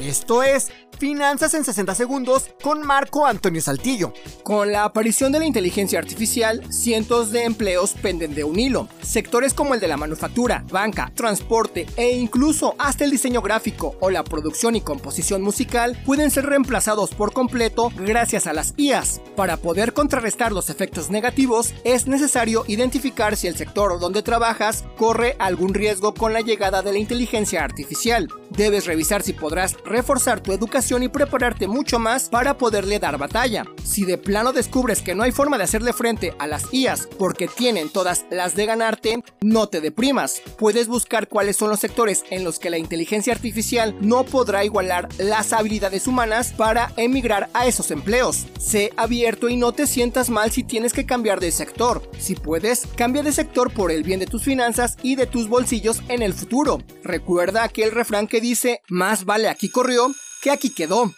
Esto es Finanzas en 60 segundos con Marco Antonio Saltillo. Con la aparición de la inteligencia artificial, cientos de empleos penden de un hilo. Sectores como el de la manufactura, banca, transporte e incluso hasta el diseño gráfico o la producción y composición musical pueden ser reemplazados por completo gracias a las IAS. Para poder contrarrestar los efectos negativos, es necesario identificar si el sector donde trabajas corre algún riesgo con la llegada de la inteligencia artificial. Debes revisar si podrás reforzar tu educación y prepararte mucho más para poderle dar batalla. Si de plano descubres que no hay forma de hacerle frente a las IAS porque tienen todas las de ganarte, no te deprimas. Puedes buscar cuáles son los sectores en los que la inteligencia artificial no podrá igualar las habilidades humanas para emigrar a esos empleos. Sé abierto y no te sientas mal si tienes que cambiar de sector. Si puedes, cambia de sector por el bien de tus finanzas y de tus bolsillos en el futuro. Recuerda aquel refrán que dice, más vale aquí corrió que aquí quedó.